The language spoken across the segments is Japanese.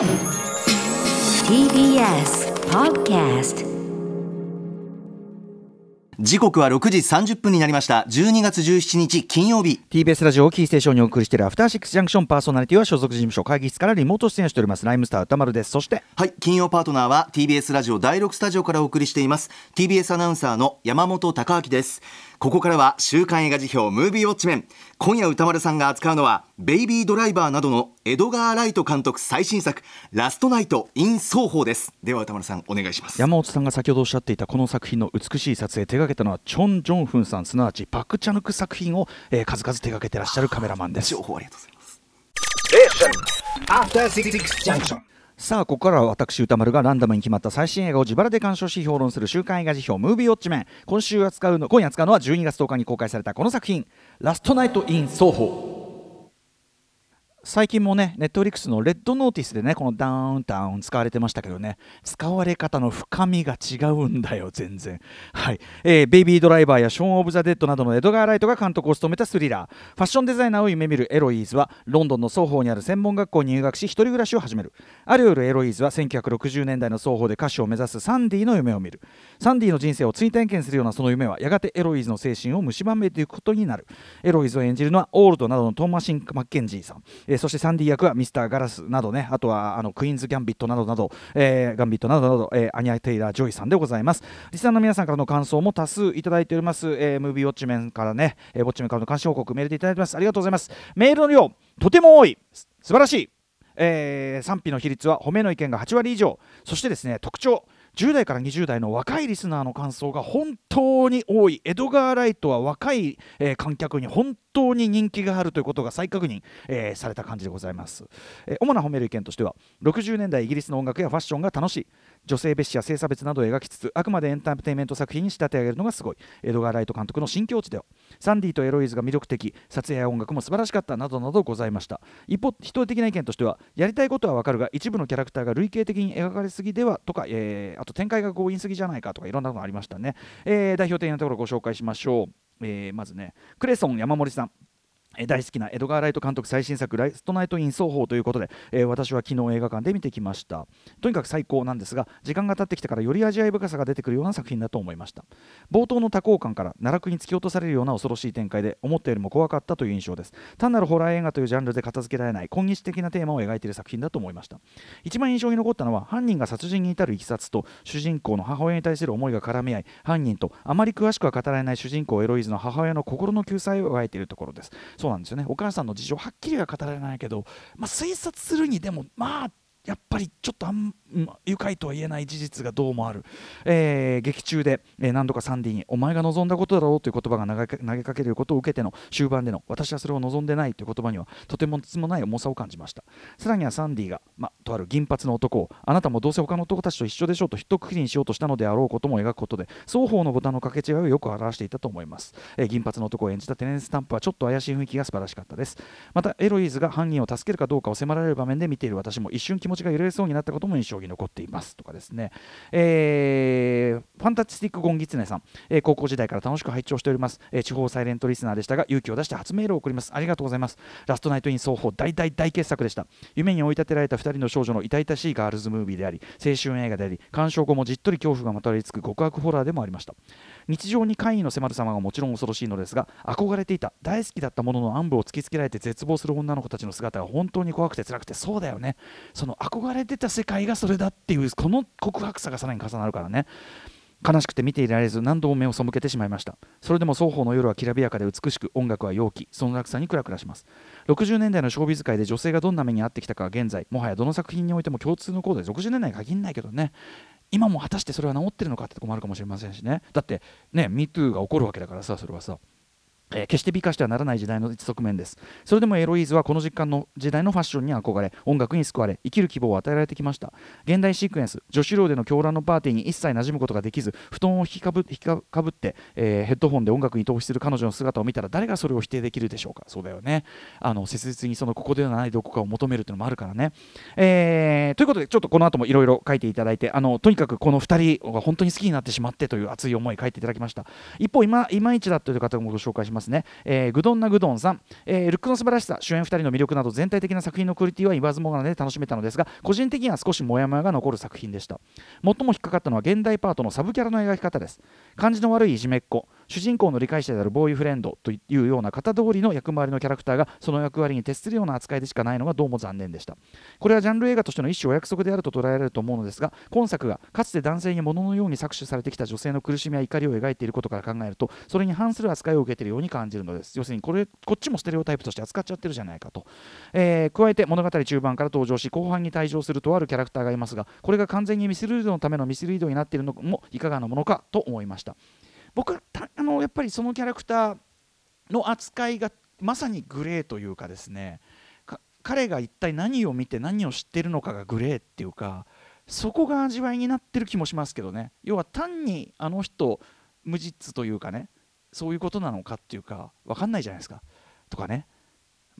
TBS Podcast 時刻は6時30分になりました。12月17日金曜日。TBS ラジオをキーステーションにお送りしているアフターシックスジャンクションパーソナリティは所属事務所会議室からリモート出演しておりますライムスター歌丸です。そしてはい金曜パートナーは TBS ラジオ第6スタジオからお送りしています。TBS アナウンサーの山本貴明ですここからは週刊映画辞表ムービーウォッチメン。今夜歌丸さんが扱うのはベイビードライバーなどのエドガー・ライト監督最新作ラストナイト・イン双方です。では歌丸さんお願いします。山本さんが先ほどおっしゃっていたこの作品の美しい撮影手掛けたのはチョン・ジョンフンさんすなわちパク・チャヌク作品を、えー数々手掛けてらっしゃるカメラマンです。情報ありがとうございます.さあここからは私歌丸がランダムに決まった最新映画を自腹で鑑賞し評論する週刊映画辞表。ムービーウォッチメン今週扱うの今夜扱うのは12月10日に公開されたこの作品。ラストナイト・イン双方最近もね、 Netflix のレッド・ノーティスでね、このダウンタウン使われてましたけどね、使われ方の深みが違うんだよ、全然。はい。えーベイビードライバーやショーン・オブ・ザ・デッドなどのエドガー・ライトが監督を務めたスリラー。ファッションデザイナーを夢見るエロイーズは、ロンドンのソーホーにある専門学校に入学し、一人暮らしを始める。ある夜、エロイーズは1960年代のソーホーで歌手を目指すサンディの夢を見る。サンディの人生を追体験するようなその夢は、やがてエロイーズの精神を蝕めていくことになる。エロイーズを演じるのは、オールドなどのトーマシン・マッケンジーさん。えーそしてサンディ役はミスター・ガラスなどね、あとはあのクイーンズ・ギャンビットなどなど、えーガンビットなどなど、えーアニア・テイラー・ジョイさんでございます。リスナーの皆さんからの感想も多数いただいております。えームービーウォッチメンからね、えーウォッチメンからの監視報告メールでいただいてます。ありがとうございます。メールの量、とても多い。素晴らしい。えー賛否の比率は褒めの意見が8割以上そしてですね特徴10代から20代の若いリスナーの感想が本当に多い。エドガー・ライトは若い、えー観客に本当に人気があるということが再確認、えーされた感じでございます、えー主な褒める意見としては60年代イギリスの音楽やファッションが楽しい。女性蔑視や性差別などを描きつつあくまでエンターテインメント作品に仕立て上げるのがすごい。エドガー・ライト監督の新境地ではサンディとエロイズが魅力的。撮影や音楽も素晴らしかったなどなどございました。一方否定的な意見としてはやりたいことはわかるが一部のキャラクターが類型的に描かれすぎではとか、えーあと展開が強引すぎじゃないかとかいろんなのがありましたね、えー代表的なところをご紹介しましょう、えーまずねクレソン山森さん。大好きなエドガー・ライト監督最新作「ライストナイト・イン双方」ということで、えー私は昨日映画館で見てきました。とにかく最高なんですが時間が経ってきてからより味わい深さが出てくるような作品だと思いました。冒頭の多幸感から奈落に突き落とされるような恐ろしい展開で思ったよりも怖かったという印象です。単なるホラー映画というジャンルで片付けられない今日的なテーマを描いている作品だと思いました。一番印象に残ったのは犯人が殺人に至るいきさつと主人公の母親に対する思いが絡み合い犯人とあまり詳しくは語られない主人公エロイズの母親の心の救済を描いているところです。そうなんですよね。お母さんの事情はっきりは語られないけど、まあ、推察するにでもまあやっぱりちょっとあん、愉快とは言えない事実がどうもある、えー劇中で、えー何度かサンディにお前が望んだことだろうという言葉が投げかけることを受けての終盤での私はそれを望んでないという言葉にはとてもつもない重さを感じました。さらにはサンディが、ま、とある銀髪の男をあなたもどうせ他の男たちと一緒でしょうと一括りにしようとしたのであろうことも描くことで双方のボタンの掛け違いをよく表していたと思います、えー銀髪の男を演じたテネンスタンプはちょっと怪しい雰囲気が素晴らしかったです。またエロイーズが犯人を助けるかどうかを迫られる場面で見ている私も一瞬気持ちが揺れそうになったことも印象に残っていますとかですね、えーファンタスティックゴンギツネさん、えー高校時代から楽しく拝聴しております、えー地方サイレントリスナーでしたが勇気を出して初メールを送ります。ありがとうございます。ラストナイトイン双方大大大傑作でした。夢に追い立てられた2人の少女の痛々しいガールズムービーであり青春映画であり鑑賞後もじっとり恐怖がまとわりつく極悪ホラーでもありました。日常に怪異の迫る様がもちろん恐ろしいのですが憧れていた大好きだったものの暗部を突きつけられて絶望する女の子たちの姿が本当に怖くて辛くてそうだよね。その憧れてた世界がそれだっていうこの告白さがさらに重なるからね。悲しくて見ていられず何度も目を背けてしまいました。それでも双方の夜はきらびやかで美しく音楽は陽気その落差にクラクラします。60年代のショービズ界で女性がどんな目に遭ってきたかは現在もはやどの作品においても共通のコードで60年代に限らないけどね。今も果たしてそれは治ってるのかってとこもあるかもしれませんしね。だってね MeToo が起こるわけだからさそれはさ。えー決して美化してはならない時代の一側面です。それでもエロイーズはこの実感の時代のファッションに憧れ音楽に救われ生きる希望を与えられてきました。現代シークエンス女子寮での狂乱のパーティーに一切馴染むことができず布団を引きかぶって、えーヘッドホンで音楽に投資する彼女の姿を見たら誰がそれを否定できるでしょうか？そうだよね。あの切実にそのここではないどこかを求めるというのもあるからね、えーということでちょっとこの後もいろいろ書いていただいてあのとにかくこの2人が本当に好きになってしまってという熱い思い書いていただきました。一方今いまいちだという方もご紹介します。ますね、えー、グドンナグドンさん、えー、ルックの素晴らしさ主演2人の魅力など全体的な作品のクオリティは言わずもがなで楽しめたのですが個人的には少しモヤモヤが残る作品でした。最も引っかかったのは現代パートのサブキャラの描き方です。感じの悪いいじめっ子主人公の理解者であるボーイフレンドというような型通りの役回りのキャラクターがその役割に徹するような扱いでしかないのがどうも残念でした。これはジャンル映画としての一種お約束であると捉えられると思うのですが今作がかつて男性に物のように搾取されてきた女性の苦しみや怒りを描いていることから考えるとそれに反する扱いを受けているように感じるのです。要するにこれこっちもステレオタイプとして扱っちゃってるじゃないかと、えー、加えて物語中盤から登場し後半に退場するとあるキャラクターがいますがこれが完全にミスリードのためのミスリードになっているのもいかがなものかと思いました。僕はあのやっぱりそのキャラクターの扱いがまさにグレーというかですね。彼が一体何を見て何を知ってるのかがグレーっていうかそこが味わいになってる気もしますけどね。要は単にあの人無実というかねそういうことなのかっていうか分かんないじゃないですか。とかね。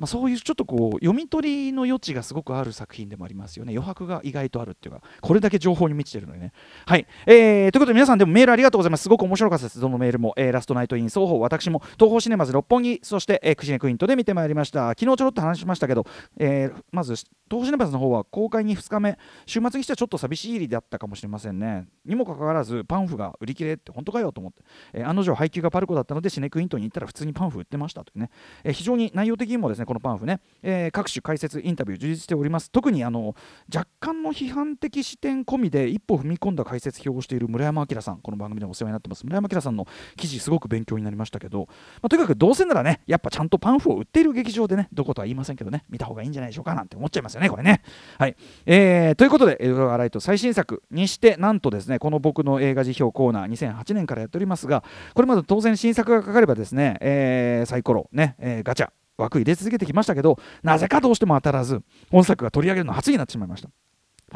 まあ、そういうちょっとこう読み取りの余地がすごくある作品でもありますよね。余白が意外とあるっていうかこれだけ情報に満ちてるのでね。はい、えー、ということで皆さんでもメールありがとうございます。すごく面白かったです。どのメールも、えー、ラストナイトイン双方私も東宝シネマズ六本木そして、えー、クシネクイントで見てまいりました。昨日ちょろっと話しましたけど、えー、まず東宝シネマズの方は公開に2日目。週末にしてはちょっと寂しい入りだったかもしれませんね。にもかかわらずパンフが売り切れって本当かよと思って、えー、案の定配給がパルコだったのでシネクイントに行ったら普通にパンフ売ってましたというね、えー、非常に内容的にもですねこのパンフね、えー、各種解説インタビュー充実しております。特にあの若干の批判的視点込みで一歩踏み込んだ解説表をしている村山明さん。この番組でもお世話になってます。村山明さんの記事すごく勉強になりましたけど、まあ、とにかくどうせならねやっぱちゃんとパンフを売っている劇場でねどことは言いませんけどね見た方がいいんじゃないでしょうかなんて思っちゃいますよねこれね。はい、えー、ということでエドガー・ライト最新作にしてなんとですねこの僕の映画辞表コーナー2008年からやっておりますがこれまで当然新作がかかればですね、えー、サイコロね、えー、ガチャ。枠入れ続けてきましたけどなぜかどうしても当たらず本作が取り上げるの初になってしまいました。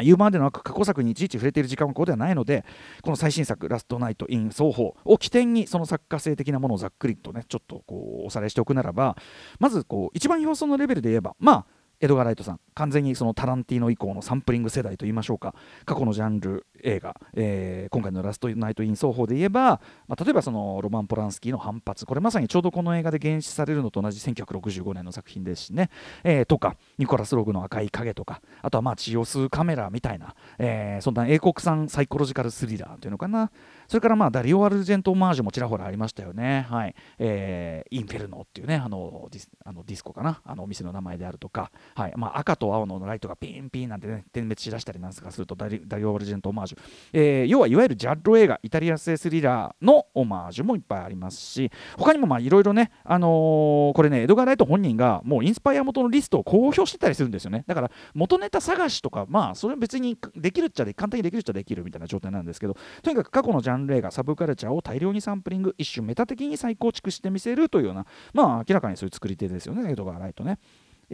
言うまでの過去作にいちいち触れている時間はここではないのでこの最新作「ラストナイト・イン双方」を起点にその作家性的なものをざっくりとねちょっとこうおさらいしておくならばまずこう一番表層のレベルで言えばまあエドガー・ライトさん。完全にそのタランティーノ以降のサンプリング世代といいましょうか。過去のジャンル映画、えー、今回の「ラストナイト・イン奏法」で言えば、まあ、例えばそのロマン・ポランスキーの反発。これまさにちょうどこの映画で原始されるのと同じ1965年の作品ですしね、えー、とかニコラス・ログの「赤い影」とか。あとはまあ血を吸うカメラみたいな、えー、そんな英国産サイコロジカルスリラーというのかな。それからまあダリオ・アルジェント・オマージュもちらほらありましたよね。はい。えー、インフェルノっていうね、あのディスあのディスコかな、あのお店の名前であるとか、はい。まあ、赤と青のライトがピンピンなんてね、点滅しだしたりなんかするとダリダリオ・アルジェント・オマージュ。えー、要はいわゆるジャッロ映画、イタリア製スリラーのオマージュもいっぱいありますし、他にもいろいろね、あのー、これね、エドガー・ライト本人がもうインスパイア元のリストを公表してたりするんですよね。だから元ネタ探しとか、まあ、それ別にできるっちゃで簡単にできるっちゃできるみたいな状態なんですけど、とにかく過去のジャンル映画、サブカルルチャーを大量にサンプリング一種メタ的に再構築してみせるというようなまあ明らかにそういう作り手ですよねエドガー・ライトね。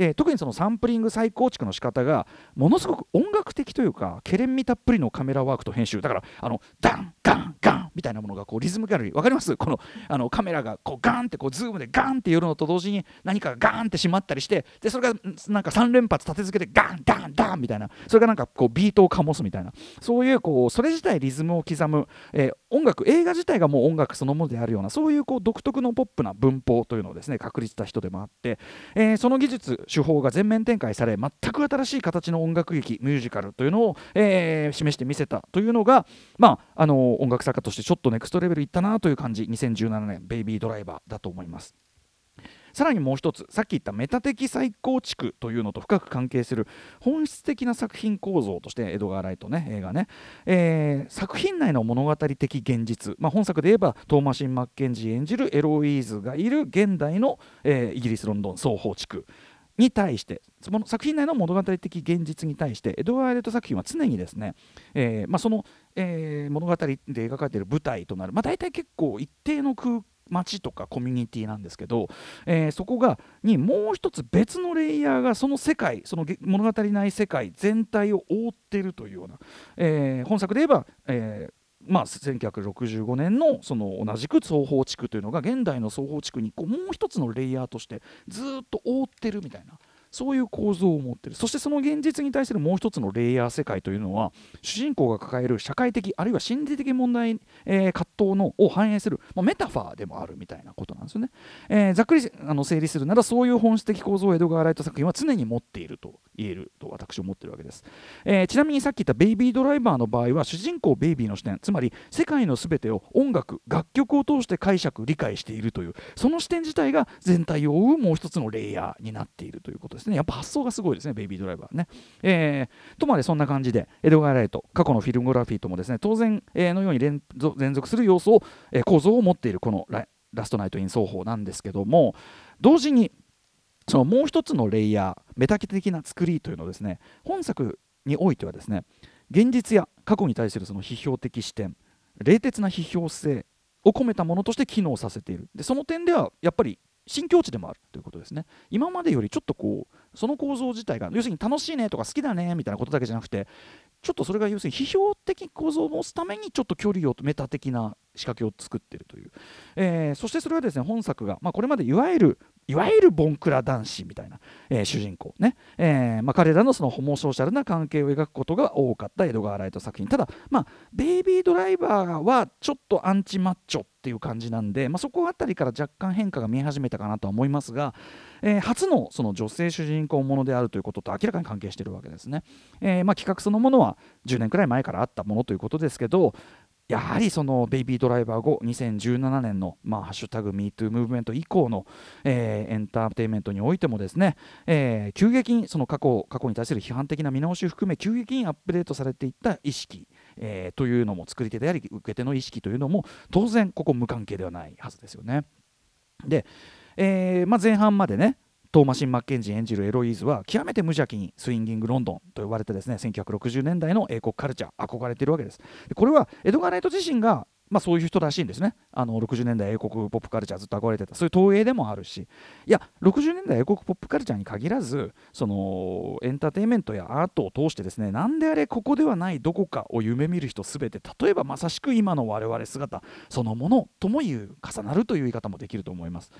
えー、特にそのサンプリング再構築の仕方がものすごく音楽的というかケレン味たっぷりのカメラワークと編集。だからあのダンみたいなものがこうリズムギャラリー分かります？このあのカメラがこうガンってこうズームでガンって寄るのと同時に何かがガンって閉まったりしてでそれがなんか3連発立て続けてガンダンダンみたいな。それがなんかこうビートを醸すみたいな。そういうこうそれ自体リズムを刻む、えー、音楽映画自体がもう音楽そのものであるようなそういうこう独特のポップな文法というのをですね確立した人でもあって、えー、その技術手法が全面展開され全く新しい形の音楽劇ミュージカルというのを、えー、示してみせたというのが、まあ、あの音楽作家としてちょっとネクストレベルいったなという感じ。2017年「ベイビードライバー」だと思います。さらにもう一つさっき言ったメタ的再構築というのと深く関係する本質的な作品構造としてエドガー・ライトね映画ね、えー、作品内の物語的現実、まあ、本作で言えばトーマシン・マッケンジー演じるエロイーズがいる現代の、えー、イギリス・ロンドン双方地区に対してその作品内の物語的現実に対してエドワーレット作品は常にですね、えーまあ、その、えー、物語で描かれている舞台となる、まあ、大体結構一定の空街とかコミュニティなんですけど、えー、そこがにもう一つ別のレイヤーがその世界その物語内世界全体を覆っているというような、えー、本作で言えば、えーまあ、1965年のその同じく双方地区というのが現代の双方地区にこうもう一つのレイヤーとしてずっと覆ってるみたいな。そういう構造を持ってる。そしてその現実に対するもう一つのレイヤー世界というのは主人公が抱える社会的あるいは心理的問題、えー、葛藤のを反映する、まあ、メタファーでもあるみたいなことなんですよね、えー、ざっくりあの整理するならそういう本質的構造を江戸川ライト作品は常に持っていると言えると私は思ってるわけです、えー、ちなみにさっき言った「ベイビードライバー」の場合は主人公ベイビーの視点つまり世界の全てを音楽楽曲を通して解釈理解しているというその視点自体が全体を覆うもう一つのレイヤーになっているということですですね。やっぱ発想がすごいですねベイビードライバーね、えー、とまでそんな感じで江戸川ライト過去のフィルムグラフィーともですね当然、えー、のように連続する要素を、えー、構造を持っているこのララストナイト・イン奏法なんですけども同時にそのもう一つのレイヤーメタ的な作りというのをですね本作においてはですね現実や過去に対するその批評的視点冷徹な批評性を込めたものとして機能させている。でその点ではやっぱり新境地でもあるということですね。今までよりちょっとこうその構造自体が要するに楽しいねとか好きだねみたいなことだけじゃなくてちょっとそれが要するに批評的構造を持つためにちょっと距離をメタ的な仕掛けを作ってるという、えー、そしてそれはですね本作が、まあ、これまでいわゆるいわゆるボンクラ男子みたいな、えー、主人公ね、えーまあ、彼らのそのホモソーシャルな関係を描くことが多かった江戸川ライト作品。ただ、まあ、ベイビードライバーはちょっとアンチマッチョていう感じなんで、まあ、そこあたりから若干変化が見え始めたかなとは思いますが、えー、初のその女性主人公ものであるということと明らかに関係しているわけですね、えーまあ、企画そのものは10年くらい前からあったものということですけどやはりそのベイビードライバー後2017年の、ま、ハッシュタグ MeToo ムーブメント以降の、え、エンターテインメントにおいてもですね、え、急激にその過去過去に対する批判的な見直しを含め急激にアップデートされていった意識、えー、というのも作り手であり受け手の意識というのも当然ここ無関係ではないはずですよね。で、えーまあ、前半までねトーマシン・マッケンジー演じるエロイーズは極めて無邪気にスインギング・ロンドンと呼ばれてですね1960年代の英国カルチャー憧れているわけですこれはエドガー・ライト自身がまあ、そういう人らしいんですね。あの60年代英国ポップカルチャーずっと憧れてた。そういう投影でもあるし。いや60年代英国ポップカルチャーに限らずそのエンターテインメントやアートを通してですね何であれここではないどこかを夢見る人すべて例えばまさしく今の我々姿そのものともいう重なるという言い方もできると思います。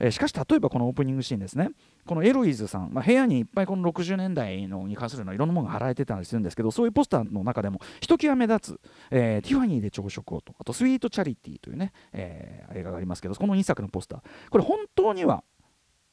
えー、しかし例えばこのオープニングシーンですね。このエロイズさん、まあ、部屋にいっぱいこの60年代のに関するのいろんなものが貼られてたりするんですけどそういうポスターの中でもひときわ目立つ、えー、ティファニーで朝食をとあとスイートチャリティーというね、えー、映画がありますけどこの2作のポスター。これ本当には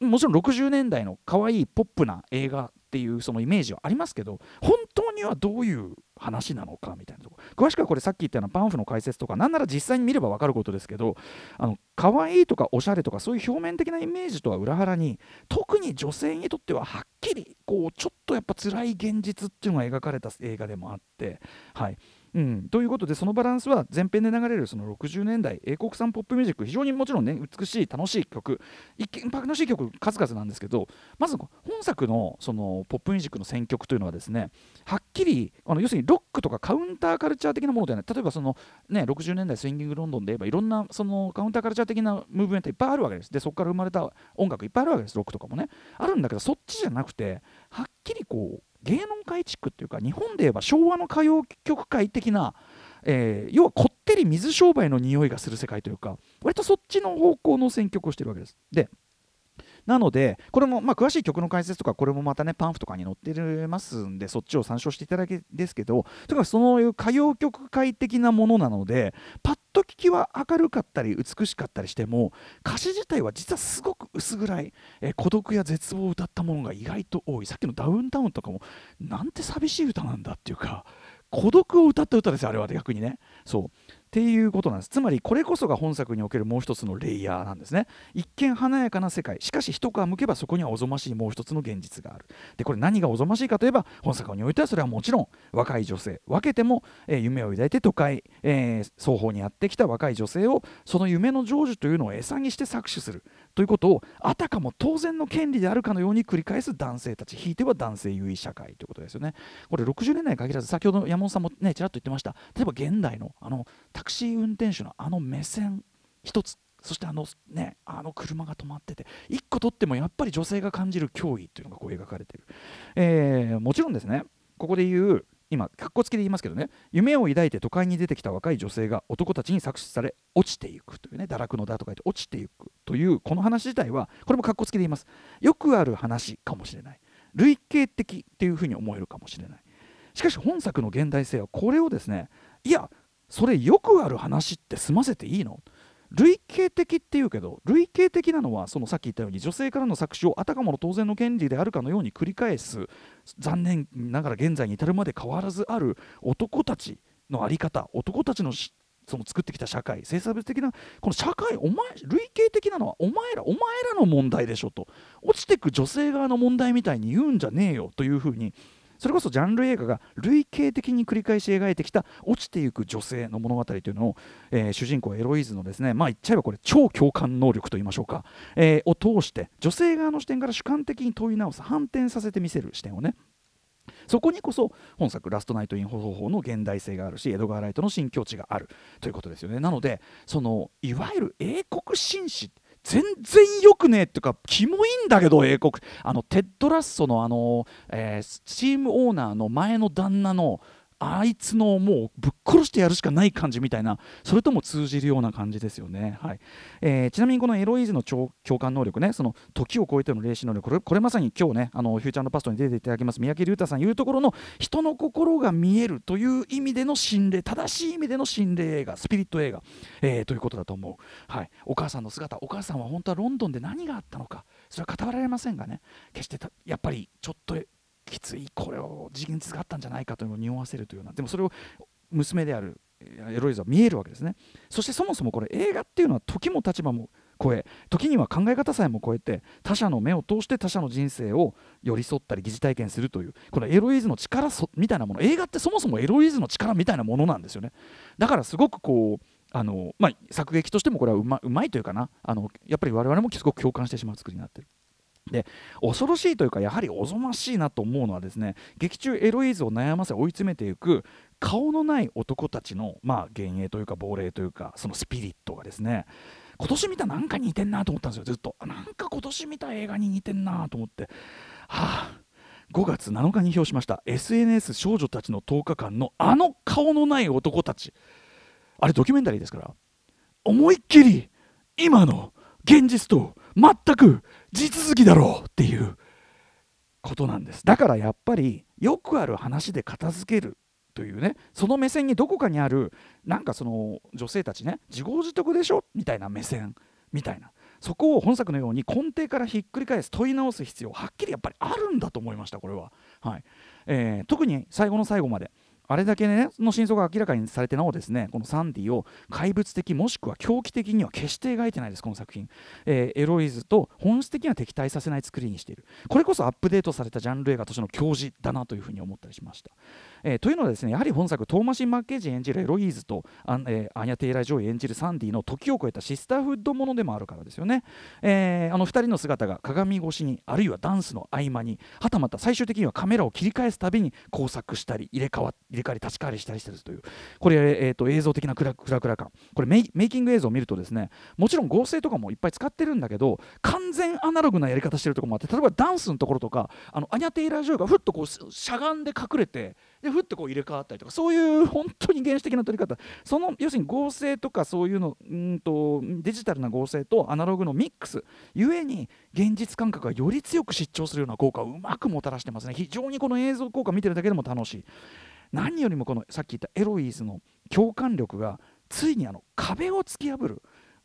もちろん60年代の可愛いポップな映画っていうそのイメージはありますけど本当にはどういう話なのかみたいなとこ。詳しくはこれさっき言ったようなパンフの解説とか何なら実際に見れば分かることですけどあの可愛いとかおしゃれとかそういう表面的なイメージとは裏腹に特に女性にとってははっきりこうちょっとやっぱ辛い現実っていうのが描かれた映画でもあってはい。うん、ということでそのバランスは前編で流れるその60年代英国産ポップミュージック非常にもちろんね美しい楽しい曲一見楽しい曲数々なんですけどまず本作のそのポップミュージックの選曲というのはですねはっきりあの要するにロックとかカウンターカルチャー的なものではない例えばその、ね、60年代スインギングロンドンで言えばいろんなそのカウンターカルチャー的なムーブメントいっぱいあるわけです。でそこから生まれた音楽いっぱいあるわけです。ロックとかもね。あるんだけどそっちじゃなくてはっきりこう芸能界地区っていうか日本で言えば昭和の歌謡曲界的なえー、要はこってり水商売の匂いがする世界というか割とそっちの方向の選曲をしてるわけです。でなので、これも、まあ、詳しい曲の解説とか、これもまたね、パンフとかに載ってますんで、そっちを参照していただきですけど、とにかそういう歌謡曲界的なものなので、パッと聞きは明るかったり、美しかったりしても、歌詞自体は実はすごく薄暗い、えー、孤独や絶望を歌ったものが意外と多い。さっきのダウンタウンとかも、なんて寂しい歌なんだっていうか、孤独を歌った歌ですよあれは逆にねそうっていうことなんです。つまりこれこそが本作におけるもう一つのレイヤーなんですね。一見華やかな世界。しかし一皮むけばそこにはおぞましいもう一つの現実がある。でこれ何がおぞましいかといえば本作においてはそれはもちろん若い女性。分けても、えー、夢を抱いて都会、えー、双方にやってきた若い女性をその夢の成就というのを餌にして搾取する。ということをあたかも当然の権利であるかのように繰り返す男性たち。ひいては男性優位社会ということですよね。これ60年代に限らず先ほど山本さんもねちらっと言ってました。例えば現代のあのクシー運転手のあの目線一つそしてあのねあの車が止まってて1個取ってもやっぱり女性が感じる脅威っていうのがこう描かれている、えー、もちろんですねここで言う今かっこつきで言いますけどね夢を抱いて都会に出てきた若い女性が男たちに搾取され落ちていくというね堕落のだとか言って落ちていくというこの話自体はこれもかっこつきで言います。よくある話かもしれない。類型的っていうふうに思えるかもしれない。しかし本作の現代性はこれをですねいやそれよくある話って済ませていいの？類型的っていうけど類型的なのはそのさっき言ったように女性からの搾取をあたかもの当然の権利であるかのように繰り返す残念ながら現在に至るまで変わらずある男たちの在り方男たちのその作ってきた社会性差別的なこの社会お前類型的なのはお前らお前らの問題でしょと。落ちてく女性側の問題みたいに言うんじゃねえよというふうにそれこそジャンル映画が類型的に繰り返し描いてきた落ちていく女性の物語というのを、えー、主人公エロイズのですねまあ言っちゃえばこれ超共感能力と言いましょうか、えー、を通して女性側の視点から主観的に問い直す反転させてみせる視点をね。そこにこそ本作「ラストナイト・イン・ソーホー」の現代性があるしエドガー・ライトの新境地があるということですよね。なのでそのいわゆる英国紳士全然よくねえっていうかキモいんだけど英国。あのテッド・ラッソのあの、えー、チームオーナーの前の旦那のあいつのもうぶっ殺してやるしかない感じみたいなそれとも通じるような感じですよね、はい。えー、ちなみにこのエロイーズの共感能力ねその時を超えての霊視能力これこれまさに今日ねあのフューチャーパストに出ていただきます三宅龍太さん言うところの人の心が見えるという意味での心霊正しい意味での心霊映画スピリット映画、えー、ということだと思う、はい、お母さんの姿お母さんは本当はロンドンで何があったのかそれは語られませんがね決してやっぱりちょっときつい。これを事実があったんじゃないかというのを匂わせるというような。でもそれを娘であるエロイズは見えるわけですね。そしてそもそもこれ映画っていうのは時も立場も超え時には考え方さえも超えて他者の目を通して他者の人生を寄り添ったり疑似体験するというこのエロイズの力みたいなもの。映画ってそもそもエロイズの力みたいなものなんですよね。だからすごくこうあの、まあ、作劇としてもこれはうまうまいというかな。あのやっぱり我々もすごく共感してしまう作りになってる。で恐ろしいというかやはりおぞましいなと思うのはですね劇中エロイーズを悩ませ追い詰めていく顔のない男たちの、まあ、幻影というか亡霊というかそのスピリットがですね今年見たなんか似てんなと思ったんですよずっと。なんか今年見た映画に似てんなと思って。はあ5月7日に表しました。SNS 少女たちの10日間のあの顔のない男たち。あれドキュメンタリーですから。思いっきり今の現実と全く地続きだろうっていうことなんです。だからやっぱりよくある話で片付けるというねその目線にどこかにあるなんかその女性たちね自業自得でしょみたいな目線みたいな。そこを本作のように根底からひっくり返す問い直す必要はっきりやっぱりあるんだと思いましたこれは、はい。えー、特に最後の最後まで。あれだけねの真相が明らかにされてなおですねこのサンディを怪物的もしくは狂気的には決して描いてないですこの作品、えー、エロイズと本質的には敵対させない作りにしている。これこそアップデートされたジャンル映画としての矜持だなというふうに思ったりしました。えー、というのはですねやはり本作トーマシン・マッケンジー演じるエロイーズとア,、えー、アニャ・テイラー・ジョイ演じるサンディの時を超えたシスターフッドものでもあるからですよね、えー、あの2人の姿が鏡越しにあるいはダンスの合間にはたまた最終的にはカメラを切り返すたびに交錯したり入れ替わ入れ替わり立ち替わりしたりしてるというこれ、えーと、映像的なクラクラクラ感これメイキング映像を見るとですねもちろん合成とかもいっぱい使ってるんだけど完全アナログなやり方してるところもあって例えばダンスのところとかあのアニャ・テイラー・ジョイがふっとこうしゃがんで隠れてでふってこう入れ替わったりとかそういう本当に原始的な撮り方。その要するに合成とかそういうのうんとデジタルな合成とアナログのミックスゆえに現実感覚がより強く失調するような効果をうまくもたらしてますね。非常にこの映像効果見てるだけでも楽しい。何よりもこのさっき言ったエロイーズの共感力がついにあの壁を突き破る。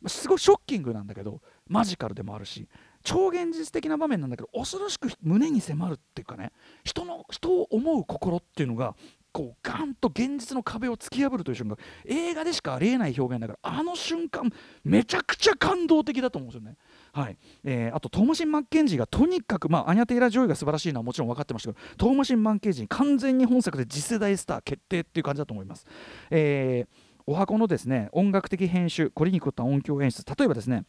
すごいショッキングなんだけどマジカルでもあるし超現実的な場面なんだけど恐ろしく胸に迫るっていうかね人の人を思う心っていうのがこうガンと現実の壁を突き破るという瞬間映画でしかありえない表現だからあの瞬間めちゃくちゃ感動的だと思うんですよね。はいえー、あとトーマシン・マッケンジーがとにかく、まあ、アニャ・テイラー・ジョイが素晴らしいのはもちろん分かってましたけどトーマシン・マッケンジー完全に本作で次世代スター決定っていう感じだと思います。えーお箱のですね音楽的編集これに凝った音響演出例えばですね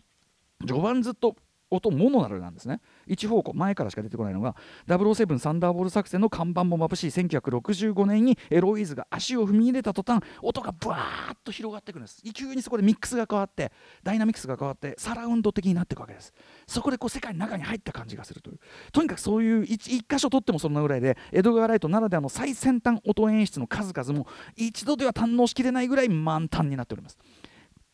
序盤ずっと音モノラルなんですね。一方向前からしか出てこないのが007サンダーボール作戦の看板も眩しい1965年にエロイーズが足を踏み入れた途端音がブワーッと広がってくるんです。急にそこでミックスが変わってダイナミックスが変わってサラウンド的になっていくわけです。そこでこう世界の中に入った感じがするという。とにかくそういう一箇所取ってもそんなぐらいでエドガー・ライトならではの最先端音演出の数々も一度では堪能しきれないぐらい満タンになっております。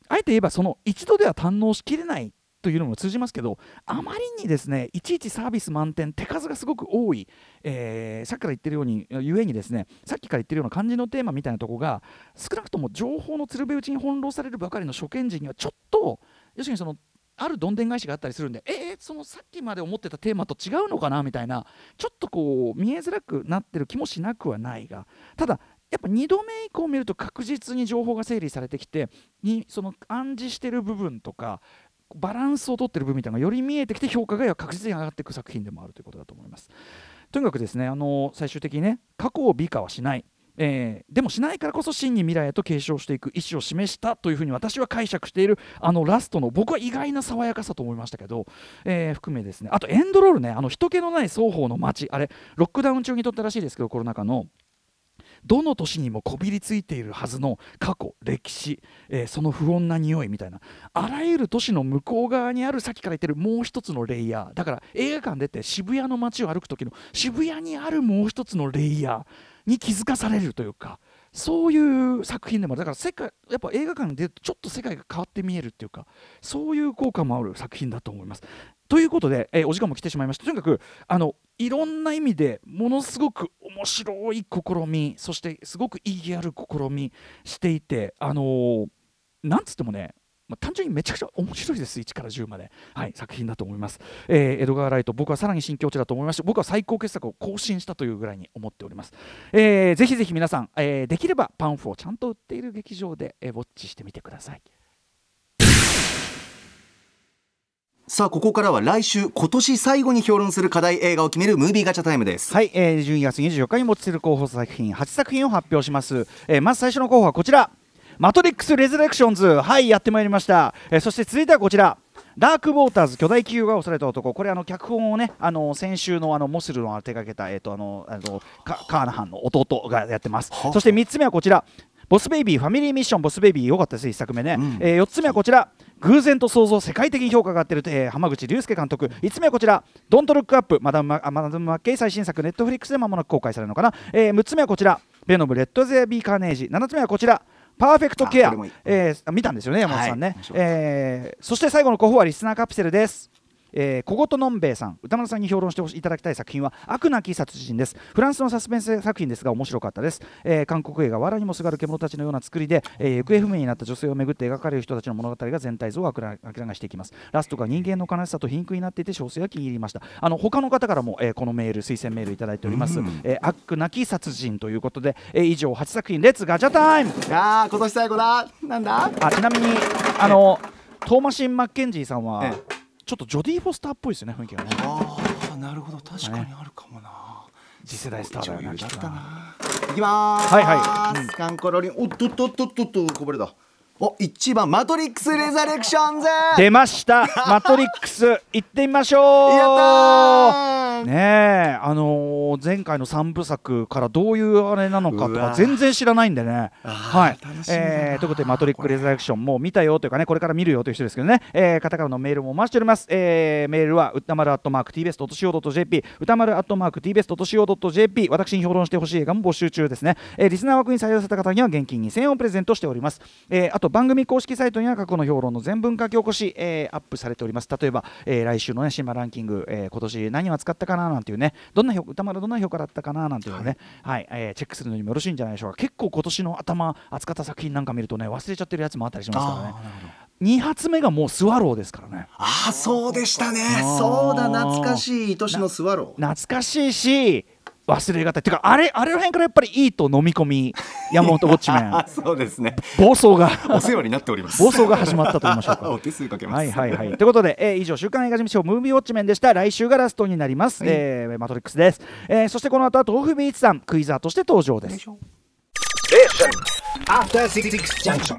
あえて言えばその一度では堪能しきれないというのも通じますけどあまりにですねいちいちサービス満点手数がすごく多い、えーさっきから言ってるようにゆえにですねさっきから言ってるような漢字のテーマみたいなとこが少なくとも情報の鶴瓶打ちに翻弄されるばかりの初見人にはちょっと要するにそのあるどんでん返しがあったりするんでえーそのさっきまで思ってたテーマと違うのかなみたいなちょっとこう見えづらくなってる気もしなくはないがただやっぱ2度目以降見ると確実に情報が整理されてきてにその暗示してる部分とかバランスを取ってる部分みたいなのがより見えてきて評価が確実に上がっていく作品でもあるということだと思います。とにかくですねあの最終的にね過去を美化はしない。えーでもしないからこそ真に未来へと継承していく意思を示したというふうに私は解釈しているあのラストの僕は意外な爽やかさと思いましたけど、えー含めですねあとエンドロールねあの人気のない双方の街あれロックダウン中に撮ったらしいですけどコロナ禍のどの年にもこびりついているはずの過去歴史、えーその不穏な匂いみたいな。あらゆる都市の向こう側にあるさっきから言ってるもう一つのレイヤー。だから映画館出て渋谷の街を歩く時の渋谷にあるもう一つのレイヤーに気づかされるというかそういう作品でもだから世界やっぱ映画館に出るとちょっと世界が変わって見えるっていうかそういう効果もある作品だと思います。ということで、えーお時間も来てしまいました。とにかくあのいろんな意味でものすごく面白い試みそしてすごく意義ある試みしていてあのーなんつってもねまあ、単純にめちゃくちゃ面白いです1から10まで、はい、作品だと思います、えーエドガー・ライト僕はさらに新境地だと思いまして僕は最高傑作を更新したというぐらいに思っております、えーぜひぜひ皆さん、えーできればパンフをちゃんと売っている劇場で、えーウォッチしてみてください。さあここからは来週今年最後に評論する課題映画を決めるムービーガチャタイムです。はい、えー、12月24日に持ちする候補作品8作品を発表します、えーまず最初の候補はこちら。マトリックス・レズレクションズはいやってまいりました、えーそして続いてはこちら。ダーク・ウォーターズ巨大企業が恐れた男。これあの脚本をねあの先週のあのモスルの手掛けたえっ、とあのあのカカーナハンの弟がやってます。そして3つ目はこちら。ボスベイビーファミリーミッションボスベイビー良かったです1作目ね、え4つ目はこちら偶然と想像世界的に評価が上がっている、えー浜口竜介監督。5つ目はこちら。ドントルックアップ。マダムマダムマッケイ最新作。ネットフリックスで間もなく公開されるのかな、え6つ目はこちら。ベノムレッドゼアビーカーネージ。7つ目はこちら。パーフェクトケア。いい、えー見たんですよね山本さんね、はい。えーそして最後の候補はリスナーカプセルですえー、小言のんべえさん歌丸さんに評論していいただきたい作品は悪なき殺人です。フランスのサスペンス作品ですが面白かったです、えー韓国映画藁にもすがる獣たちのような作りで、えー行方不明になった女性をめぐって描かれる人たちの物語が全体像を明らかにしていきます。ラストが人間の悲しさと貧困になっていて小生が気に入りました。あの他の方からも、えーこのメール推薦メールいただいております、えー悪なき殺人ということで、えー以上8作品レッツガチャタイム。あー今年最後だ。なんだ？あちなみにあのトーマシン・マッケンジーさんは、ええちょっとジョディ・フォスターっぽいですよね雰囲気がね。ああなるほど。確かにあるかもな。次世代スターだよね女優だな。いきまーす。はいはい。うん。カンコロリン。おっとっとっとっとっとこぼれだお一番マトリックスレザレクションズ出ました。マトリックス行ってみましょう。やったー。ねえあのー前回の3部作からどういうあれなのかとか全然知らないんでね。はい。えーということでマトリックスレザレクションもう見たよというかねこれから見るよという人ですけどね、えー方からのメールもお待ちしております、えーメールは歌丸アットマーク TBS.CO.JP 歌丸アットマーク TBS.CO.JP 私に評論してほしい映画も募集中ですね、えーリスナー枠に採用された方には現金2000円をプレゼントしております、えーあと番組公式サイトには過去の評論の全文書き起こし、えーアップされております。例えば、えー来週のねシンマランキング、えー今年何を扱ったかななんていうねどんな評歌丸どんな評価だったかななんていうのをね、はい。えーチェックするのにもよろしいんじゃないでしょうか。結構今年の頭扱った作品なんか見るとね忘れちゃってるやつもあったりしますからね。2発目がもうスワローですからね。ああそうでしたね。そうだ懐かしい。愛しのスワロー。懐かしいし忘れがたいっていうかあれあれら辺からやっぱりいいと飲み込み 山本ウォッチメンあ そうですね暴走がお世話になっております暴走が始まったと言いましょうか お手数かけますはいはいはい。ということで、えー以上、週刊映画事務所ムービーウォッチメンでした。来週がラストになります。えーマトリックスです。えーそしてこの後は豆腐ビーツさん、クイザーとして登場です。After Six Junction.